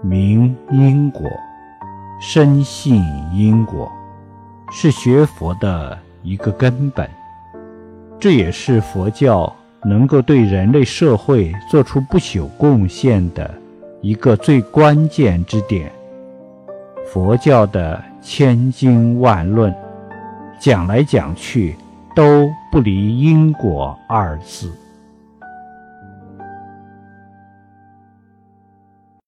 明因果深信因果是学佛的一个根本。这也是佛教能够对人类社会做出不朽贡献的一个最关键之点。佛教的千经万论讲来讲去都不离因果二字。